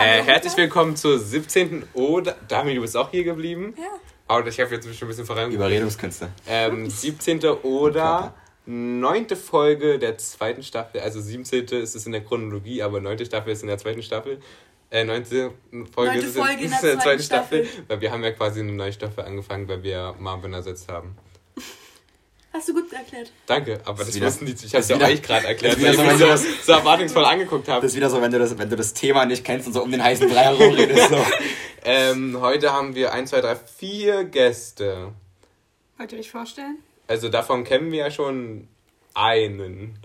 Äh, herzlich willkommen zur 17. Oder. Dami, du bist auch hier geblieben? Ja. Aber ich habe jetzt schon ein bisschen voran. Überredungskünste. Ähm, 17. oder 9. Folge der zweiten Staffel. Also 17. ist es in der Chronologie, aber 9. Staffel ist in der zweiten Staffel. Äh, 9. Folge, Neunte ist, Folge in, in ist der in der zweiten zweiten Staffel. Staffel. Weil wir haben ja quasi eine neue Staffel angefangen, weil wir Marvin ersetzt haben. Hast du gut erklärt. Danke, aber das Ist wieder- wussten die. Ich habe es ist ja wieder- euch gerade erklärt, weil so, mich wenn so, erwartungsvoll angeguckt habt. Das ist wieder so, wenn du das, wenn du das Thema nicht kennst und so um den heißen Brei herumredest. So. Ähm, heute haben wir 1, 2, 3, 4 Gäste. Wollt ihr euch vorstellen? Also davon kennen wir ja schon einen.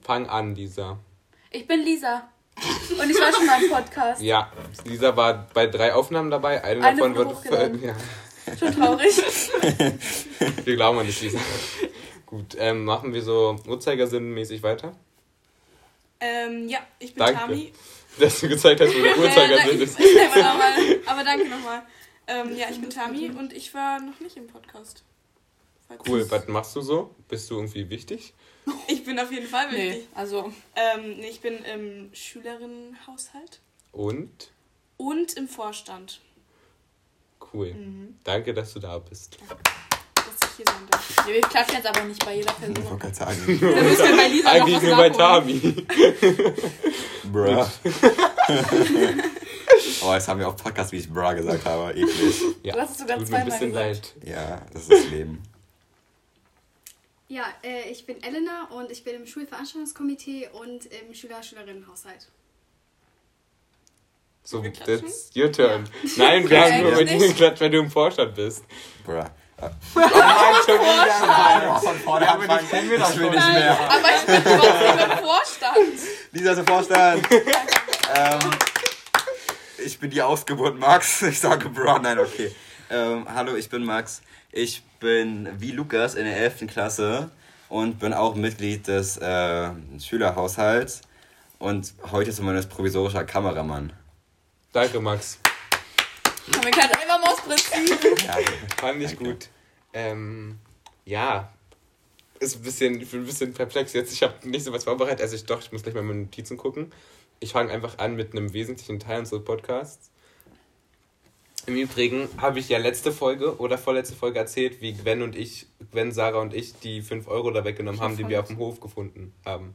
Fang an, Lisa. Ich bin Lisa. Und ich war schon mal im Podcast. Ja, Lisa war bei drei Aufnahmen dabei. Eine, Eine davon wurde wird. Ja, Schon traurig. wir glauben an dich, Lisa. Gut, ähm, machen wir so Uhrzeigersinn-mäßig weiter. Ähm, ja, ich bin Danke. Tami. Dass du gezeigt hast, wo der Uhrzeigersinn ist. aber, danke nochmal. Ähm, ja, ich bin Tami und ich war noch nicht im Podcast. Cool, was machst du so? Bist du irgendwie wichtig? Ich bin auf jeden Fall Nee, wichtig. also. Ähm, nee, ich bin im Schülerinnenhaushalt Und? und im Vorstand. Cool. Mhm. Danke, dass du da bist. Dass ich hier sein darf. Nee, wir klatschen jetzt aber nicht bei jeder Ich Person. wollte gerade sagen. Da müssen wir bei Lisa noch Eigentlich nur bei. Tami. Bruh. oh, jetzt haben wir auch Podcast, wie ich Bra gesagt habe. Eklig. Ja, Du hast es sogar ein zweimal bisschen gesagt. leid. Ja, das ist das Leben. Ja, äh, ich bin Elena und ich bin im Schulveranstaltungskomitee und im Schüler-Schülerinnenhaushalt. So, that's your turn. Nein, wir haben nur bei dir geklatscht, wenn du im Vorstand bist. Bruh. Oh nein, schon wieder. Von vorne Ja, aber die kennen wir doch Ich will schon. nicht mehr. Aber ich bin trotzdem im Vorstand. Lisa ist im Vorstand. ähm, ich bin die Ausgeburt Max. Ich sage Bra, nein, okay. Ähm, hallo, ich bin Max. Ich bin wie Lukas in der 11. Klasse und bin auch Mitglied des äh, Schülerhaushalts und heute zumindest provisorischer Kameramann. Danke, Max. Haben wir gerade einfach Mausprinzip. Ja, Fand ich gut. Ähm, ja. Ist ein bisschen, ich bin ein bisschen perplex jetzt. Ich habe nicht so was vorbereitet. Also ich doch, ich muss gleich mal meine Notizen gucken. Ich fange einfach an mit einem wesentlichen Teil unseres Podcasts. Im Übrigen habe ich ja letzte Folge oder vorletzte Folge erzählt, wie Gwen und ich, Gwen, Sarah und ich, die 5 Euro da weggenommen haben, die wir auf dem Hof gefunden haben.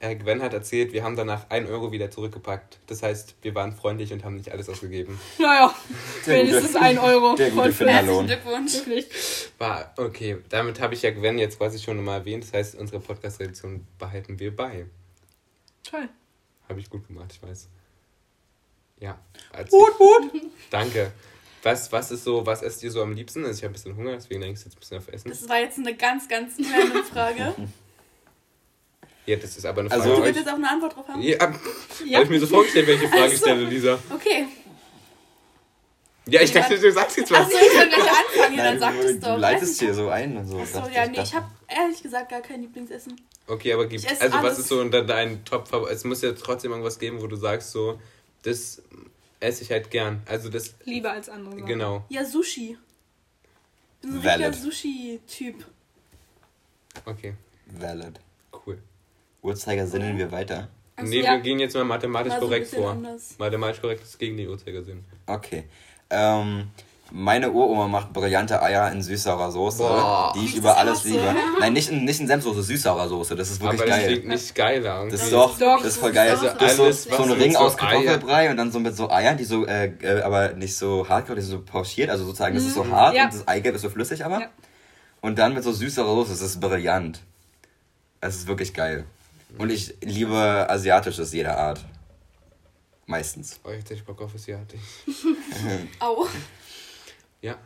Äh, Gwen hat erzählt, wir haben danach 1 Euro wieder zurückgepackt. Das heißt, wir waren freundlich und haben nicht alles ausgegeben. Naja, wenigstens ein Euro. der gute. Finderlohn. Glückwunsch. Wirklich. War, okay, damit habe ich ja Gwen jetzt quasi schon mal erwähnt. Das heißt, unsere Podcast-Redaktion behalten wir bei. Toll. Habe ich gut gemacht, ich weiß. Ja. Gut, gut. Danke. Was, was ist so, was esst ihr so am liebsten? Also ich habe ein bisschen Hunger, deswegen denke ich jetzt ein bisschen auf Essen. Das war jetzt eine ganz, ganz random Frage. Ja, das ist aber eine Also- Frage Du an willst jetzt auch eine Antwort drauf haben? Ja, Ja. habe ich mir so vorgestellt, welche Frage ich stelle, Lisa. Okay. Ja, ich dachte, du sagst jetzt was. Achso, ich soll gleich anfangen, ja, dann Nein, sag du, es doch. du leitest hier so ein und so. Achso, ja, ich, nee, ich habe ehrlich gesagt gar kein Lieblingsessen. Okay, aber gibt also was alles. ist so unter deinen Top Es muss ja trotzdem irgendwas geben, wo du sagst so, das esse ich halt gern. Also das Lieber als andere. Sachen. genau. Ja, Sushi. Ich bin so ein Valid. richtiger Sushi-Typ. Okay, Valid. cool. Uhrzeiger sinnen wir weiter. Achso, nee, ja. wir gehen jetzt mal mathematisch Mal so ein korrekt vor. anders. Mathematisch korrekt ist gegen den Uhrzeigersinn. Okay. Ähm, meine Uroma macht brillante Eier in süß-saurer Soße, Boah. die ich über das alles liebe. Nein, nicht in, nicht in Senfsoße, süß-saurer Soße. Das ist wirklich aber das geil. klingt nicht geiler. Das ist doch, Doch. das ist voll geil. Also das ist so, so ein Ring so aus Eier- Kartoffelbrei und dann so mit so Eiern, die so, äh, äh, aber nicht so hardcore, die sind so pochiert, also sozusagen, das ist so hart Ja. und das Eigelb ist so flüssig aber. Ja. Und dann mit so süßerer Soße, das ist brillant. Es ist wirklich geil. Und ich liebe Asiatisches jeder Art. Meistens. Oh, jetzt hätte ich Bock auf Asiatisch. Au. Ja.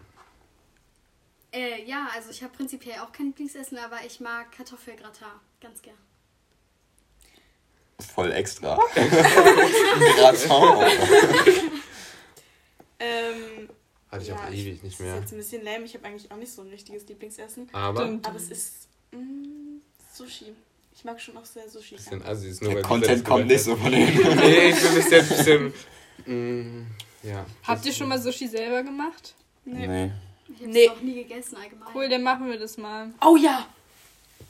Äh, ja, also ich habe prinzipiell auch kein Lieblingsessen, aber ich mag Kartoffelgratin ganz gern. Voll extra. Gratin. Ähm, Hatte ich ja, auch ewig nicht Das mehr. ist jetzt ein bisschen lame. Ich habe eigentlich auch nicht so ein richtiges Lieblingsessen. Aber Aber es ist mm, Sushi. Ich mag schon auch sehr Sushi. bisschen Assi ist nur Der weil Content kommt nicht so von denen. Nee, ich bin bis jetzt ein bisschen. Mm, ja. Habt ihr schon mal Sushi selber gemacht? Nee. Nee. Ich habe es Nee. noch nie gegessen allgemein. Cool, dann machen wir das mal. Oh ja.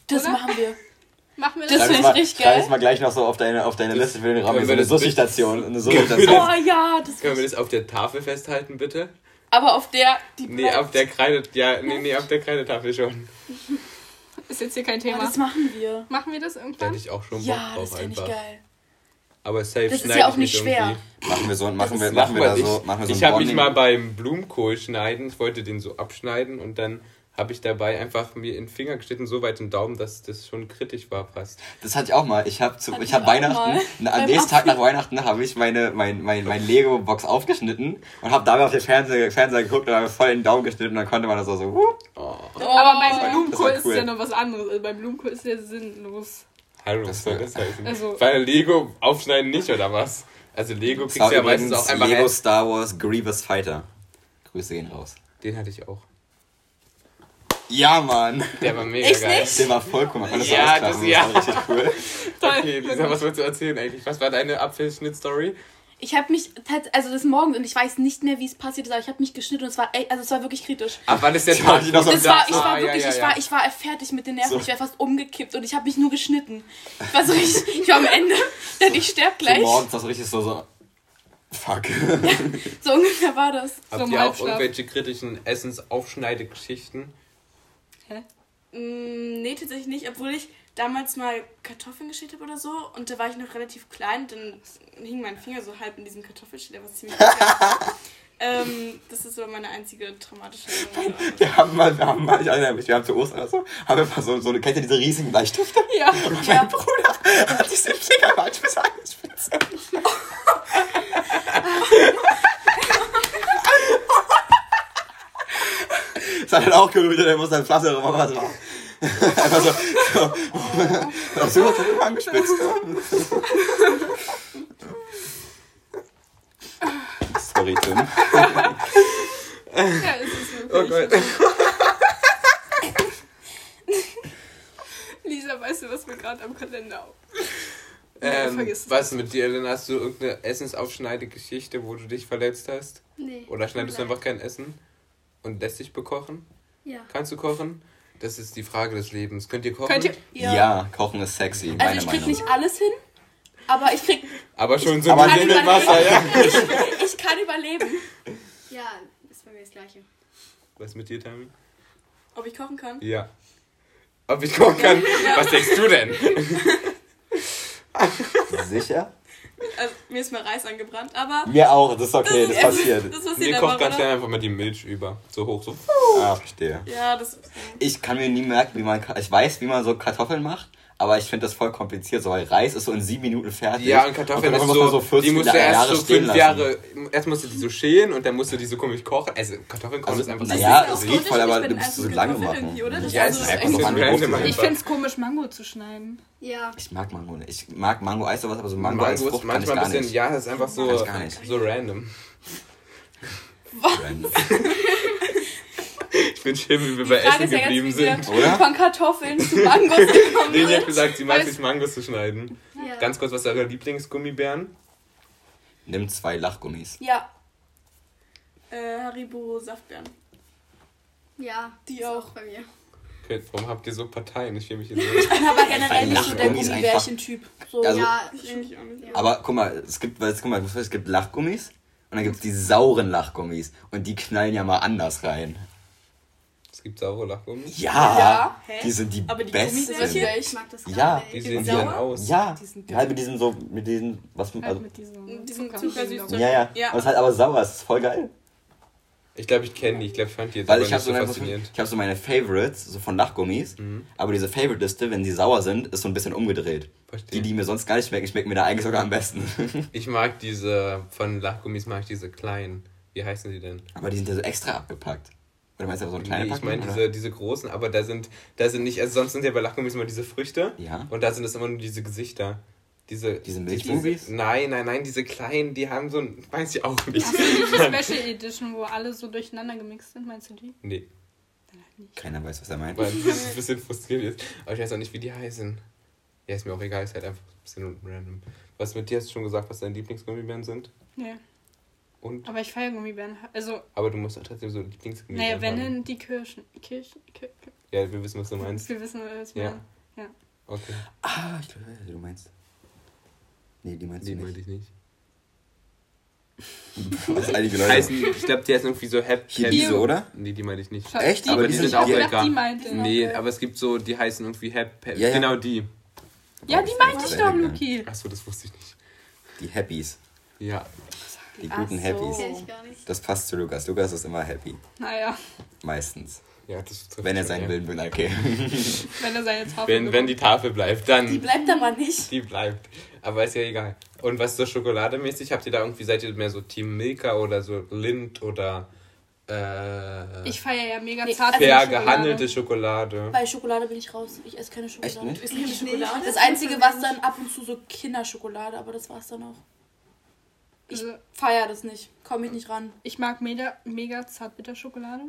Das Oder? machen wir. Machen wir Das das? Schreib es find mal, ich richtig schreib geil. es mal gleich noch so auf deine, auf deine Liste für den Raum. So eine Sushi-Station. Eine Oh ja, das Können wir das auf der Tafel festhalten, bitte? Aber auf der, die Nee, auf der Kreide, ja, nee, nee, auf der Kreidetafel schon. Ist jetzt hier kein Thema. das machen wir. Machen wir das Da irgendwann? hätte ich auch schon Bock Ja, drauf das finde ich einfach. geil. Aber safe Das ist ja auch nicht schwer. irgendwie. Machen wir so, machen wir, Das machen wir da ich, so, machen wir so ich habe mich mal beim Blumenkohl schneiden, ich wollte den so abschneiden und dann habe ich dabei einfach mir in den Finger geschnitten, so weit den Daumen, dass das schon kritisch war fast. Das hatte ich auch mal. Ich habe zu, Hatte ich habe Weihnachten, na, am nächsten Tag nach Weihnachten habe ich meine mein, mein, mein Lego Box aufgeschnitten und habe dabei auf den Fernseher, Fernseher geguckt und habe voll in den Daumen geschnitten und dann konnte man das auch so. Huh. Oh, Aber beim Blumenkohl war ist cool. ja noch was anderes. Also beim Blumenkohl ist ja sinnlos. hallo, Das was soll war- das heißen? Also- Bei Lego aufschneiden nicht, oder was? Also Lego Das kriegst du ja meistens auch einfach Lego Lego. Star Wars Grievous Fighter. Grüße gehen raus. Den hatte ich auch. Ja, Mann. Der war mega Echt geil. nicht? Der war voll cool. Das Ja, so ausklappen. das- ja. Das war richtig cool. Okay, Lisa, was wolltest du erzählen eigentlich? Was war deine Apfelschnitt-Story? Ich habe mich, also das Morgen und ich weiß nicht mehr, wie es passiert ist, aber ich habe mich geschnitten und es war, also es war wirklich kritisch. Ab wann ist der Ich war Tag? so- Das war, ich Ah, war ja, wirklich, ja, ich ja. war, ich war fertig mit den Nerven, So. ich wäre fast umgekippt und ich habe mich nur geschnitten. Ich war so richtig, ich war am Ende, denn ich sterb So gleich. morgens das so richtig so so. Fuck. So ungefähr war das. Habt So ihr auch irgendwelche kritischen Essensaufschneidegeschichten? Hä? Mm, nee, tatsächlich nicht, obwohl ich damals mal Kartoffeln geschält habe oder so und da war ich noch relativ klein, dann hing mein Finger so halb in diesem Kartoffelschäler, was ziemlich ähm, Das ist aber meine einzige traumatische Erinnerung. Wir haben mal, wir haben mal, ich erinnere mich, wir haben zu Ostern oder so, haben wir mal so, so eine, kennt ihr diese riesigen Bleistifte? Ja. Und mein Bruder hat den Finger manchmal angespitzt. Das hat halt auch gerührt, der muss dann Pflaster rum, aber so. Einfach so, so. Hast du Finger angespitzt? Sorry, Tim. Ja, es ist Oh wirklich. Gott. Lisa, weißt du, was mir gerade am Kalender auf? Ähm, vergiss es. was mit dir, Elena? Hast du irgendeine Essensaufschneidegeschichte, wo du dich verletzt hast? Nee. Oder schneidest du einfach kein Essen und lässt dich bekochen? Ja. Kannst du kochen? Das ist die Frage des Lebens. Könnt ihr kochen? Könnt ihr. Ja. Kochen ist sexy, Also meine ich krieg Meinung. nicht alles hin, aber ich krieg, Aber schon so Aber mit nicht dem Wasser, ja. ich kann überleben. Ja, ist bei mir das Gleiche. Was mit dir, Tami? Ob ich kochen kann? Ja. Ob ich kochen kann? Was denkst du denn? Sicher? Also, mir ist mal Reis angebrannt, aber. Mir auch, das ist okay, das ist- passiert. Das passiert Mir kocht ganz schnell einfach mal die Milch über. So hoch, so. Ah, verstehe. Ja, das. Ich kann mir nie merken, wie man, ich weiß, wie man so Kartoffeln macht, aber ich finde das voll kompliziert, so, weil Reis ist so in sieben Minuten fertig. Ja, und Kartoffeln ist muss man so, 40 die musst du Jahre erst so stehen fünf lassen. Jahre, erst musst du die so schälen und dann musst du die so komisch kochen. Also Kartoffeln kochen Also, ist einfach so. ja, Das es ist riecht voll, aber du musst so einfach lange Kartoffeln machen. Ja, ist es so ist einfach ein so einfach. Ich einfach. finde es komisch, Mango zu schneiden. Ja. Ich mag Mango nicht. Ich mag Mango-Eis aber so Mango als Mango ist kann ich manchmal gar ein bisschen, nicht. ja, das ist einfach so, so random. Random. Ich bin schön, wie wir Die bei Frage Essen ist ja geblieben sind. Oder? von Kartoffeln zu Mangos gekommen Leni hat gesagt, sie mag sich Mangos zu schneiden. ja. Ganz kurz, was sind eure Lieblingsgummibären? Nimm zwei Lachgummis. Ja, Äh, Haribo Saftbeeren. ja, Die ist auch. bei mir. Okay, warum habt ihr so Parteien? Ich fühle mich jetzt ich bin aber generell nicht so der. Gummibärchen-Typ. So, Also- ja, Ich auch nicht. Ja. Aber guck mal, es gibt, weil, guck mal, es gibt Lachgummis und dann gibt es die sauren Lachgummis und die knallen ja mal anders rein. Es gibt saure Lachgummis. Ja, Ja, die sind die Aber die besten. Gummibärchen? ich mag das gar Ja, nicht. Wie Die sehen sind die denn sauer? aus? Ja, Die sind halt mit diesem so, mit diesem, was, Halt also, mit diesem, Diesem Zucker- Zuckersüß- ja, ja, Ja. Und es ist halt aber sauer, es ist voll geil. Ich glaube, ich kenne die. Ich glaube, ich fand die jetzt Weil aber ich habe nicht so, faszinierend. ich hab so meine Favorites, so von Lachgummis, Mhm. aber diese Favorite-Liste, wenn sie sauer sind, ist so ein bisschen umgedreht. Verstehe. Die, die mir sonst gar nicht schmecken, schmecken mir da eigentlich sogar am besten. Ich mag diese, von Lachgummis mag ich diese kleinen. Wie heißen die denn? aber die sind ja so extra abgepackt. Oder meinst du so eine kleine Nee, ich meine diese, diese großen, aber da sind, da sind nicht, also sonst sind ja bei Lachgummis immer diese Früchte. Ja. Und da sind es immer nur diese Gesichter. Diese, Diese Milchbubis? Nein, nein, nein, diese kleinen, die haben so ein, weiß ich auch nicht. Ach so, die Special Edition, wo alle so durcheinander gemixt sind, meinst du die? Nee, Keiner weiß, was er meint. weil das ein bisschen frustrierend ist. Aber ich weiß auch nicht, wie die heißen. Ja, ist mir auch egal, ist halt einfach ein bisschen random. Was mit dir hast du schon gesagt, was deine Lieblingsgummibären sind? Nee. Und? Aber ich feiere Gummibären. Also, Aber du musst auch trotzdem so Lieblingsgummibären naja, wenn haben. denn die Kirschen. Kirschen? Kir Kir Ja, wir wissen, was du meinst. wir wissen, was ich Ja. meine. Ja. Okay. Ah, ich glaube, du meinst. Nee, die meinst Die du meinte nicht. ich nicht. Was einige Die Leute. heißen, ich glaube, die heißen irgendwie so Happy. Hier diese, oder? Nee, die meinte ich nicht. Echt? Die, Aber die ich sind auch lecker. Die meinte. Nee, aber es gibt so, die heißen irgendwie Happy. Ja, ja. Genau die. Ja, die meinte ich doch. Luki. Achso, das wusste ich nicht. Die Happies. Ja. Die Ach guten so. Happies. Kenn ich gar nicht. Das passt zu Lukas. Lukas ist immer happy. Naja, Meistens. ja das Wenn er seinen ja. Willen will, okay. wenn er seine Tafel Wenn, wenn die Tafel bleibt, dann. Die bleibt aber nicht. Die bleibt. Aber ist ja egal. Und was so schokolademäßig, habt ihr da irgendwie, seid ihr mehr so Team Milka oder so Lind oder äh, Ich feiere ja mega Nee, zart. also fair Schokolade. gehandelte Schokolade? Bei Schokolade bin ich raus. Ich esse keine Schokolade. Echt nicht? Du isst keine Ich Schokolade. Das Einzige, was dann ab und zu so Kinderschokolade, aber das war's dann auch. Ich Also, feier das nicht. Komme ich nicht ran. ich mag mega, mega Zartbitterschokolade.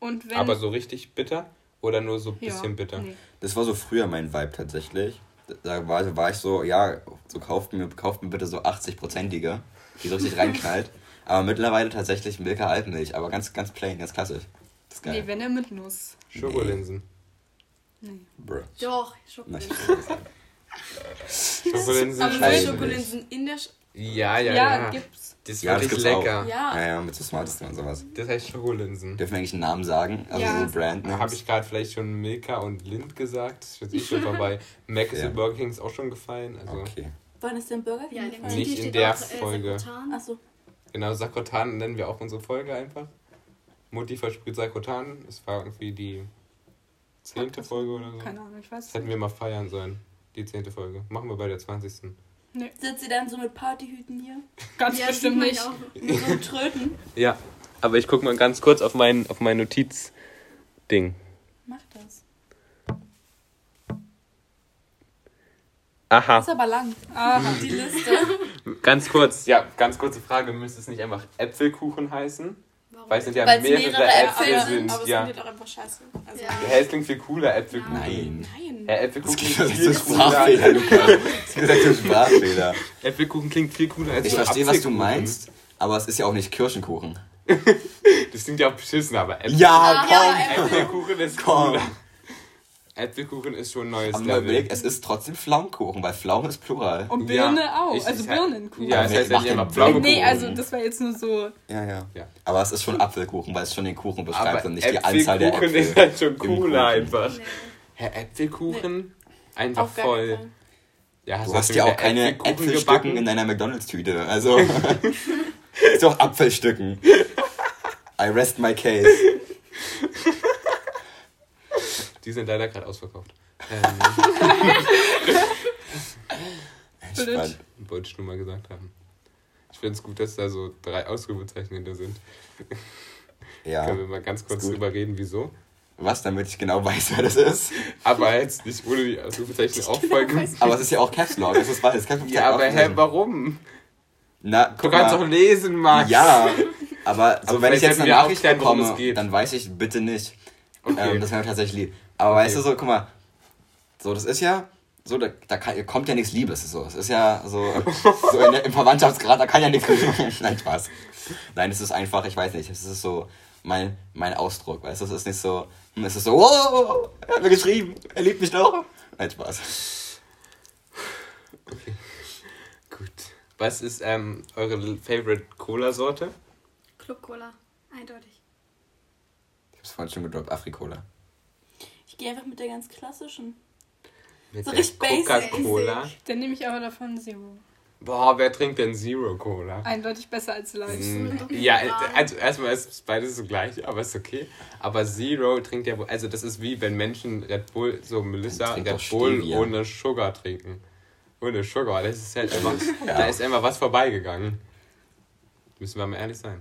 Und wenn. Aber so richtig bitter oder nur so ein ja, bisschen bitter? Nee. Das war so früher mein Vibe tatsächlich. Da war, war ich so, ja, so kauft mir, kauft mir bitte so 80-prozentige, die so richtig reinknallt. Aber mittlerweile tatsächlich Milka Alpenmilch, aber ganz, ganz plain, ganz klassisch. Das ist geil. Nee, wenn er mit Nuss. Schokolinsen. Nee. Bruh. Doch. Schokolinsen Scheiße. Schokolinsen in der. Sch Ja, ja, Ja, ja. gibt's. Das ist Ja, das wirklich gibt's auch. lecker. Ja. Ja, ja, mit so Smartesten und sowas. Das heißt Schokolinsen. Dürfen wir eigentlich einen Namen sagen? Also Ja. so Brand Da habe ich gerade vielleicht schon Milka und Lind gesagt. Das ist jetzt eh schon vorbei. Mac Ja. und Burger King ist auch schon gefallen. Also Okay. Wann ist denn Burger King? Ja, gefallen? Nicht in der auch, äh, Folge. Sakrotan. Achso. genau, Sakrotan nennen wir auch unsere Folge einfach. Mutti versprüht Sakrotan. Es war irgendwie die zehnte Folge oder so. Keine Ahnung, ich weiß Das hätten wir mal feiern sollen. Die zehnte Folge. Machen wir bei der 20. Sitzt sie dann so mit Partyhüten hier? Ganz Ja, das bestimmt nicht. ja auch. Mit so Tröten? Ja, aber ich gucke mal ganz kurz auf mein, auf mein Notiz-Ding. Mach das. Aha, Ist aber lang. Aha. Die Liste. ganz kurz. Ja, ganz kurze Frage. Müsste es nicht einfach Äpfelkuchen heißen? Warum? Weil es sind ja Weil's mehrere, mehrere Äpfel Äpfel sind. sind, Aber es ja. klingt doch einfach scheiße. Also, Ja. Ja, es klingt viel cooler, Äpfelkuchen. Nein. Nein. Ja, Äpfelkuchen Das klingt viel cooler. Das ist ein Sprachfehler. Äpfelkuchen klingt viel cooler als Ich verstehe, was du meinst, aber es ist ja auch nicht Kirschenkuchen. Das klingt ja auch beschissen, aber Äpfel Ja, komm! Äpfelkuchen ist Komm. cooler. Äpfelkuchen ist schon ein neues Aber Level. überlegt, es ist trotzdem Pflaumenkuchen, weil Pflaumen ist Plural. Und Ja. Birne auch. Ich- also Birnenkuchen. Ja, es heißt ja nicht immer Pflaumenkuchen. Nee, also das war jetzt nur so. Ja, ja, Ja. Aber es ist schon Apfelkuchen, weil es schon den Kuchen beschreibt Aber und nicht die Anzahl der Äpfelkuchen Äpfel. ist halt schon cooler einfach. Nee. Hä, Äpfelkuchen? Einfach Auf gar voll. Ja, Du du hast ja auch keine Äpfelkuchen Äpfelstücken gebacken? in deiner McDonalds-Tüte. Also, ist doch Apfelstücken. I rest my case. Die sind leider gerade ausverkauft. Ähm, wollte ich nur mal gesagt haben. Ich finde es gut, dass da so drei Ausrufezeichen hinter sind. Ja. Können wir mal ganz kurz drüber reden, wieso? Was, damit ich genau weiß, wer das ist. Aber jetzt nicht ohne die Ausrufezeichen auffolgen. Aber es ist ja auch Caps Lock, das ist Lock Ja, aber hä, warum? Na, Du guck kannst mal. doch lesen, Max. Ja, aber so, Aber wenn ich jetzt eine Nachricht bekomme, es geht. dann weiß ich bitte nicht. Okay. Ähm, das wäre tatsächlich lieb. Aber weißt du so, guck mal, so, das ist ja, so, da, da kann, kommt ja nichts Liebes. So. Es ist ja so, so in der, im Verwandtschaftsgrad, da kann ja nichts. Nein, Spaß. Nein, es ist einfach, ich weiß nicht, es ist so mein, mein Ausdruck, weißt du, es ist nicht so, hm, es ist so, oh, er hat mir geschrieben, er liebt mich doch. Nein, Spaß. Gut. Was ist ähm, eure Favorite Cola-Sorte? Club Cola. Eindeutig. Ich hab's vorhin schon gedroppt, Afrikola. Ich gehe einfach mit der ganz klassischen. Mit So richtig basic. Coca-Cola. Dann nehme ich aber davon Zero. Boah, wer trinkt denn Zero Cola? Eindeutig besser als Live. Mm, Ja, also erstmal ist beides so gleich, aber ist okay. Aber Zero trinkt ja wohl, also das ist wie wenn Menschen Red Bull, so Melissa, Red Bull Stevia. ohne Sugar trinken. Ohne Sugar, das ist halt einfach, da ist einfach was vorbeigegangen. Müssen wir mal ehrlich sein.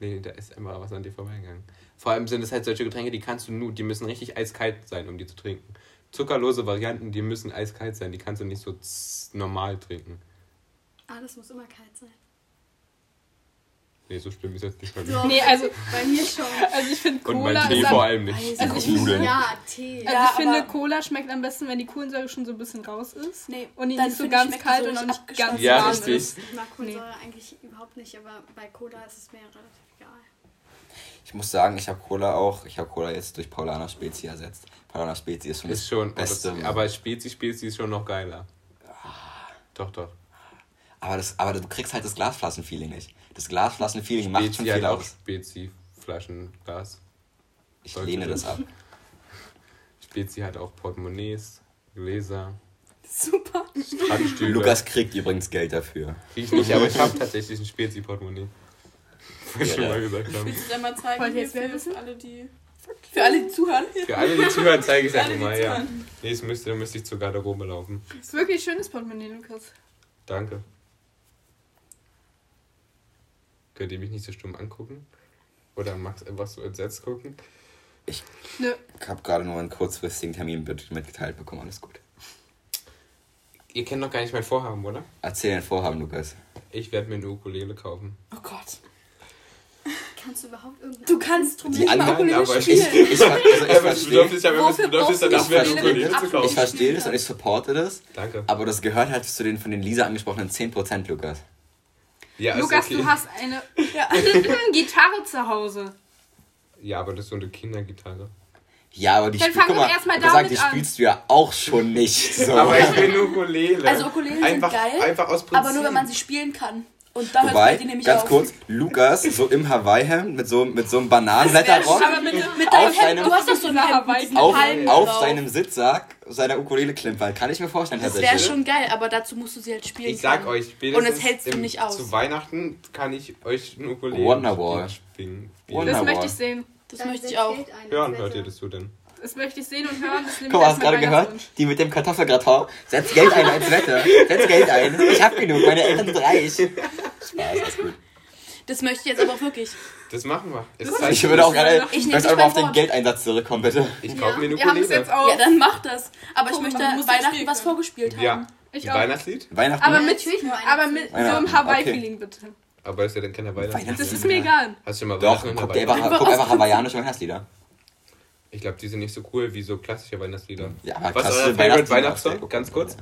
Nee, da ist einfach was an dir vorbeigegangen. Vor allem sind es halt solche Getränke, die kannst du nur, die müssen richtig eiskalt sein, um die zu trinken. Zuckerlose Varianten, die müssen eiskalt sein, die kannst du nicht so z- normal trinken. Alles muss immer kalt sein. Nee, so schlimm ist jetzt nicht bei mir. Nee, also, bei mir schon. also ich finde Und mein Cola Tee ist vor am, allem nicht. Also ich finde, Ja, Tee. also Ja, ich finde Cola schmeckt am besten, wenn die Kohlensäure schon so ein bisschen raus ist. Nee, Und die nicht so ganz kalt so und auch nicht ganz. Ja, warm richtig. ist. Ich mag Kohlensäure eigentlich überhaupt nicht, aber bei Cola ist es mir relativ egal. Ich muss sagen, ich habe Cola auch, ich habe Cola jetzt durch Paulaner Spezi ersetzt. Paulaner Spezi ist schon Ist schon, das Beste. aber Spezi Spezi ist schon noch geiler. Doch, doch. aber, das, aber du kriegst halt das Glasflaschen-Feeling nicht. Das Glasflaschen-Feeling macht schon Spezi viel halt auch aus. Spezi Flaschenglas. Ich sollte lehne das. das ab. Spezi hat auch Portemonnaies, Gläser, Super. Lukas kriegt übrigens Geld dafür. Krieg ich nicht, aber ich habe tatsächlich ein Spezi-Portemonnaie. Wollte ich schon Ja. mal gesagt haben. Willst du dann mal zeigen, Wollt jetzt für, wissen? alle, die... Für alle, die zuhören. Für alle, die zuhören, zeige ich es einfach mal, ja. Nee, es müsste, dann müsste ich zur Garderobe laufen. Das ist wirklich ein schönes Portemonnaie, Lukas. Danke. Könnt ihr mich nicht so stumm angucken? Oder Max einfach so entsetzt gucken? Nö. Ich habe gerade nur einen kurzfristigen Termin mit- mitgeteilt bekommen, alles gut. Ihr kennt doch gar nicht mein Vorhaben, oder? Erzähl dein Vorhaben, Lukas. Ich werde mir eine Ukulele kaufen. Oh Gott. Kannst du überhaupt irgendein Du kannst Instrument Die anderen, Ukulele aber ich- Ich, spielen. ich, also ich, Ich habe verstehe, ich habe Wofür Bedürfnis Ukulele Ukulele zu mit kaufen. ich verstehe das und ich supporte das, Danke. aber das gehört halt zu den von den Lisa angesprochenen 10%, Lukas. Ja, Lukas, okay. du hast eine Gitarre zu Hause. Ja, aber das ist so eine Kindergitarre. Ja, aber die Dann spiel- fang guck doch mal, erst mal ich sag, damit die an. spielst du ja auch schon nicht so. Aber ich eine Ukulele. Also Ukulelen sind einfach, geil, Einfach aus Prinzip. Aber nur, wenn man sie spielen kann. Und da hört Wobei, die nämlich ganz auf. kurz, Lukas so im Hawaii-Hemd mit so, mit so einem Bananenblätterrock Aber mit, mit Auf deinem Hemd, seinem- du hast doch so ein Hemd mit diesen auf, auf drauf. seinem Sitzsack seiner Ukulele klimpert. Kann ich mir vorstellen, Das wäre schon geil, aber dazu musst du sie halt spielen Ich sag können. euch, spätestens Und das hältst du nicht aus. Zu Weihnachten kann ich euch ein Ukulele Wonderwall. spielen. Wonderwall. Das möchte ich sehen. Das Das möchte ich auch. Hören hört ihr das so denn? Das möchte ich sehen und hören. Guck ich mal, hast du gerade gehört? Die mit dem Kartoffelgratin. Setz Geld ein als Wette. Setz Geld ein. Ich hab genug. Meine Eltern sind reich. Spaß, alles gut. Das möchte ich jetzt aber auch wirklich. Das machen wir. Es Das- Ich würde auch gerne. Ich Ich möchte aber auf den Wort. Geldeinsatz zurückkommen, bitte. Ich kaufe mir eine Wir haben es Ukulele. jetzt auch. Ja, dann mach das. Aber ich Guck, möchte Weihnachten was vorgespielt haben. Ja, Ich auch. Weihnachtslied? Weihnachten. Aber Ja, mit, Natürlich nur aber mit so einem Hawaii-Feeling bitte. Aber ist ja dann kein Weihnachtslied. Weihnachts- Das ist mir egal. Hast du schon mal Doch, guck, einfach, guck einfach hawaiianische Weihnachtslieder. Ich glaube, die sind nicht so cool wie so klassische Weihnachtslieder. Ja, Was ist euer Favorite Weihnachtssong? Ganz kurz.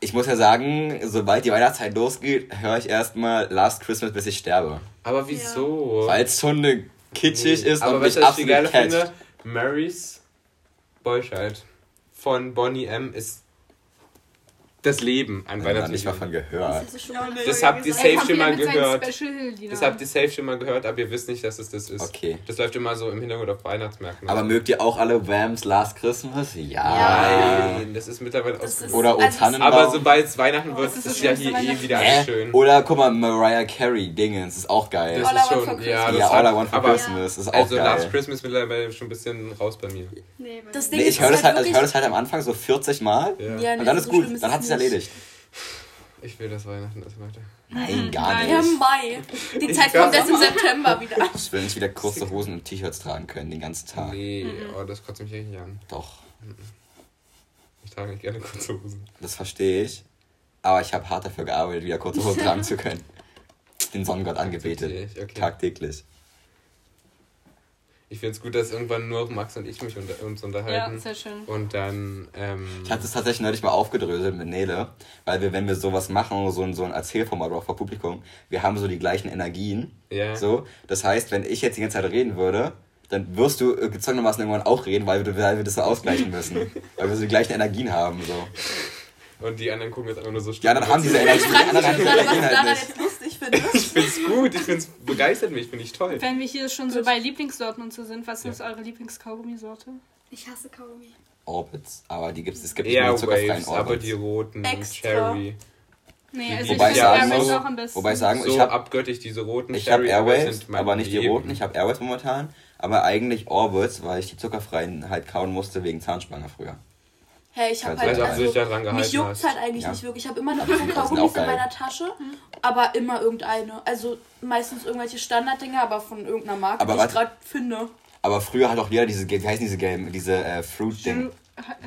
Ich muss ja sagen, sobald die Weihnachtszeit losgeht, höre ich erstmal Last Christmas, bis ich sterbe. Aber wieso? Weil es schon eine kitschig Nee. ist Aber und mich absolut catcht. finde? Mary's Boychild von Bonnie M. ist das Leben an Ich habe Weihnachten. nicht mal von gehört. Das habt ihr safe schon mal gehört. Das habt ihr safe schon mal gehört, aber ihr wisst nicht, dass es das ist. Okay. Das läuft immer so im Hintergrund auf Weihnachtsmärkten. Aber mögt ihr auch alle Whams Last Christmas? Ja. Nein, das ist mittlerweile Das ist- aus. Oder O Also, Tannenbaum. Aber sobald es Weihnachten wird, das ist, ist das ja hier eh wieder alles schön. Oder guck mal, Mariah Carey Dingens ist auch geil. Das All I ist schon, ja, das ja, All I Want for Christmas ist auch Also geil. Last Christmas mittlerweile schon ein bisschen raus bei mir. Nee, weil Das das Ding Nee, ist ich höre das, halt, also hör das halt am Anfang so 40 Mal Ja. Ja, nee, und dann ist gut, dann hat es. Erledigt. Ich will das Weihnachten erst weiter. Nein, gar Ja, nicht. Mai. Die Zeit kommt erst im September wieder. Ich will nicht wieder kurze Hosen und T-Shirts tragen können den ganzen Tag. Nee, oh, das kotzt mich richtig an. Doch, Ich trage nicht gerne kurze Hosen. das verstehe ich. Aber ich habe hart dafür gearbeitet, wieder kurze Hosen tragen zu können. Den Sonnengott angebetet. Okay. Tagtäglich. Ich finde es gut, dass irgendwann nur Max und ich mich unter, uns Ja, unterhalten. sehr schön. und dann, ähm, Ich hatte es tatsächlich neulich mal aufgedröselt mit Nele, weil wir, wenn wir sowas machen, so ein, so ein Erzählformat auch vor Publikum, wir haben so die gleichen Energien. Ja. So, das heißt, wenn ich jetzt die ganze Zeit reden würde, dann wirst du äh, gezwungenermaßen irgendwann auch reden, weil wir, weil wir das so ausgleichen müssen. weil wir so die gleichen Energien haben. So. und die anderen gucken jetzt einfach nur so Ja, dann haben diese Energien, die Ich anderen haben diese du halt nicht. Findest. Ich find's gut, ich find's begeistert mich, finde ich toll. Wenn wir hier schon so bei Lieblingssorten und so sind, was ist eure Lieblingskaugummisorte? Ich hasse Kaugummi. Orbits, aber die gibt's, es gibt nicht nur zuckerfreien aber Orbits. die roten, Extra. Cherry. Nee, also Wobei ich ich sagen Airways muss- auch am besten. Wobei ich sagen, So ich habe abgöttisch diese roten ich hab Cherry Airwaves, sind mein aber nicht die Leben. roten. Ich habe Airwaves momentan, aber eigentlich Orbits, weil ich die zuckerfreien halt kauen musste wegen Zahnspange früher. Hey, ich habe halt, also, daran mich gehalten juckt hast. halt eigentlich Ja. nicht wirklich. Ich habe immer noch auch Kaugummis in meiner Tasche, aber immer irgendeine. Also meistens irgendwelche Standarddinger, aber von irgendeiner Marke, Aber die was- ich gerade finde. Aber früher hat auch jeder diese, wie heißen diese gelben, diese äh, Fruit-Ding.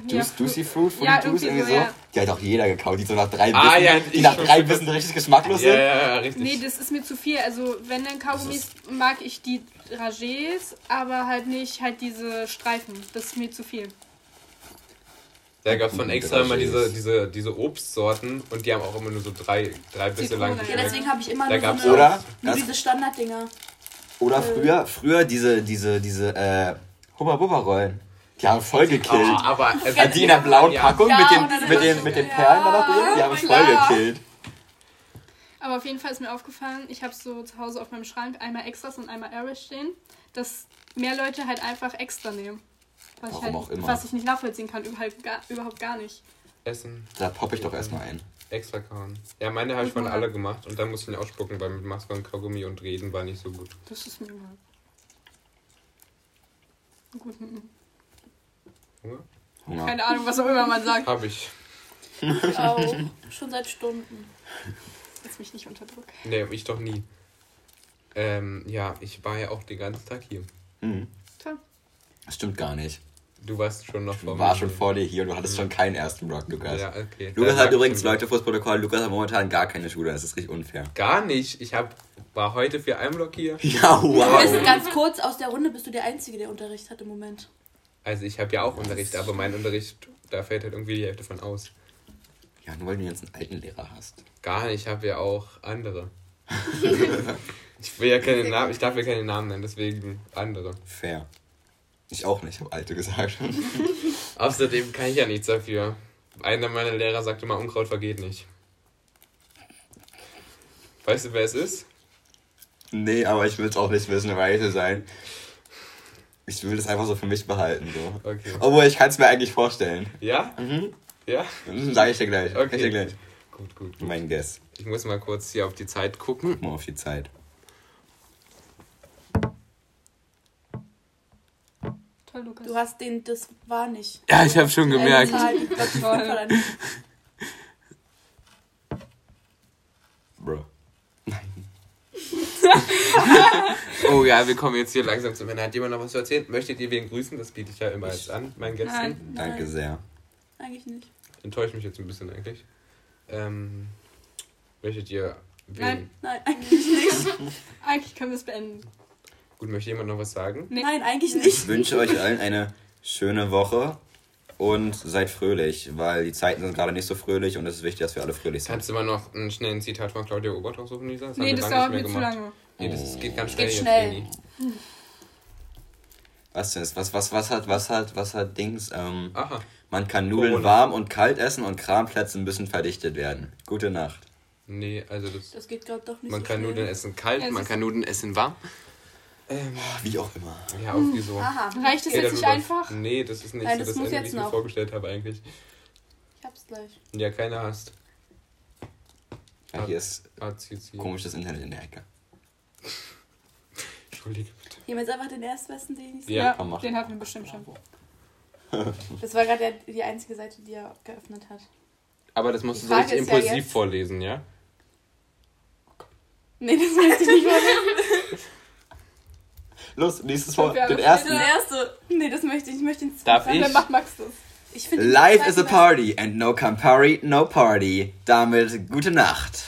Ja, Juice, Juicy Fruit, Fruity Ja, Juice, irgendwie irgendwie so, ja. Die hat auch jeder gekauft, die so nach drei Bissen, Ah, ja, die nach drei Bissen richtig geschmacklos Ja, sind. ja, ja, richtig. Nee, das ist mir zu viel. Also, wenn dann Kaugummis, mag ich die Ragés, aber halt nicht halt diese Streifen. Das ist mir zu viel. Da gab es von extra immer diese, diese, diese Obstsorten und die haben auch immer nur so drei, drei Bisse lang ja, Ja, deswegen habe ich immer Da nur, gab's so eine, Oder, nur das, diese Standarddinger. Oder früher, früher diese, diese, diese, äh, Hubba-Bubba-Rollen. Die haben voll gekillt. Oh, aber also, die in der blauen Ja. Packung Ja, mit den, mit den, so- mit den ja, Perlen da noch drin, die haben voll Gott. gekillt. Aber auf jeden Fall ist mir aufgefallen, ich habe so zu Hause auf meinem Schrank einmal Extras und einmal Airways stehen, dass mehr Leute halt einfach extra nehmen. Was, ich, Warum halt, auch immer. was ich nicht nachvollziehen kann, überhaupt gar, überhaupt gar nicht. Essen, Da poppe ich doch erstmal ein. extra kauen. Ja, meine habe ich von alle gemacht und dann musste ich ihn ausspucken, weil mit Maske und Kaugummi und Reden war nicht so gut. Das ist mir mal. Gut, mm, mm. Hunger? Hunger. keine Ahnung, was auch immer man sagt. Hab ich. Ich auch. Schon seit Stunden. Setz mich nicht unter Druck. Nee, ich doch nie. Ähm, ja, ich war ja auch den ganzen Tag hier. Mhm. Toll. Das stimmt gar nicht. Du warst schon noch vor war mir. schon vor dir hier und du hattest schon keinen ersten Block, Lukas. Ja, okay. Lukas Dann hat übrigens, Leute, fürs Protokoll, Lukas hat momentan gar keine Schule, das ist richtig unfair. Gar nicht. Ich hab, war heute für einen Block hier. Ja, wow. ganz kurz, aus der Runde bist du der Einzige, der Unterricht hat im Moment. Also ich habe ja auch Unterricht, aber mein Unterricht, da fällt halt irgendwie die Hälfte von aus. Ja, nur weil du jetzt einen alten Lehrer hast. Gar nicht, ich habe ja auch andere. ich will ja keine Namen, ich darf ja keine Namen nennen, deswegen andere. Fair. Ich auch nicht, ich habe alte gesagt. Außerdem kann ich ja nichts dafür. Einer meiner Lehrer sagte mal, Unkraut vergeht nicht. Weißt du, wer es ist? nee, aber ich will es auch nicht wissen, weise sein. Ich will das einfach so für mich behalten. So. Okay. Obwohl, ich kann es mir eigentlich vorstellen. Ja? Mhm. Ja? Sag ich dir gleich. Okay. ich dir gleich. Gut, gut, gut. Mein Guess. Ich muss mal kurz hier auf die Zeit gucken. Guck mal auf die Zeit. Toll, Lukas. Du hast den, das war nicht. Ja, ich habe schon gemerkt. Die plötzlich Toll. Bro. Oh ja, wir kommen jetzt hier langsam zum Ende. Hat jemand noch was zu erzählen? Möchtet ihr wen grüßen? Das biete ich ja immer jetzt an, meinen Gästen. Nein. Danke Nein. sehr. Eigentlich nicht. Enttäuscht mich jetzt ein bisschen eigentlich. Ähm, möchtet ihr wen? Nein. Nein, eigentlich nicht. Eigentlich können wir es beenden. Gut, möchte jemand noch was sagen? Nee. Nein, eigentlich Ich nicht. wünsche euch allen eine schöne Woche und seid fröhlich, weil die Zeiten sind gerade nicht so fröhlich und es ist wichtig, dass wir alle fröhlich sind. Kannst du mal noch einen schnellen Zitat von Claudia Obert raussuchen, Lisa? Das Nee, das dauert mir zu lange. Nee, das ist, geht ganz schnell Geht schnell. Was denn ist? Was, was, was hat, was hat, was hat Dings? Ähm, Aha. man kann Nudeln Corona. warm und kalt essen und Kranplätze müssen verdichtet werden. Gute Nacht. Nee, also das. Das geht gerade doch nicht Man so kann schnell. Nudeln essen kalt, Es man kann Nudeln essen warm. Ähm, Wie auch immer. ja, irgendwie so. Aha, Reicht es Ey, jetzt nicht einfach? Nee, das ist nicht Nein, so das das muss Ende, wie jetzt ich mir noch. vorgestellt habe eigentlich. ich hab's gleich. Ja, keiner hast. Ja, hier ist ACC. komisches Internet in der Ecke. Entschuldige bitte. Wir jetzt einfach den erstbesten, den ich sehe. Ja, Ja, den hatten wir bestimmt schon. Das war gerade die einzige Seite, die er geöffnet hat. Aber das musst du so richtig ja impulsiv jetzt- vorlesen, ja? Nee, das möchte ich nicht machen. Los, nächstes Wort. Den ersten. Das erste. Nee, das möchte ich. Ich möchte den Darf zweiten. ich? Dann macht Max das. Ich den Life is a party and no Campari, no party. Damit gute Nacht.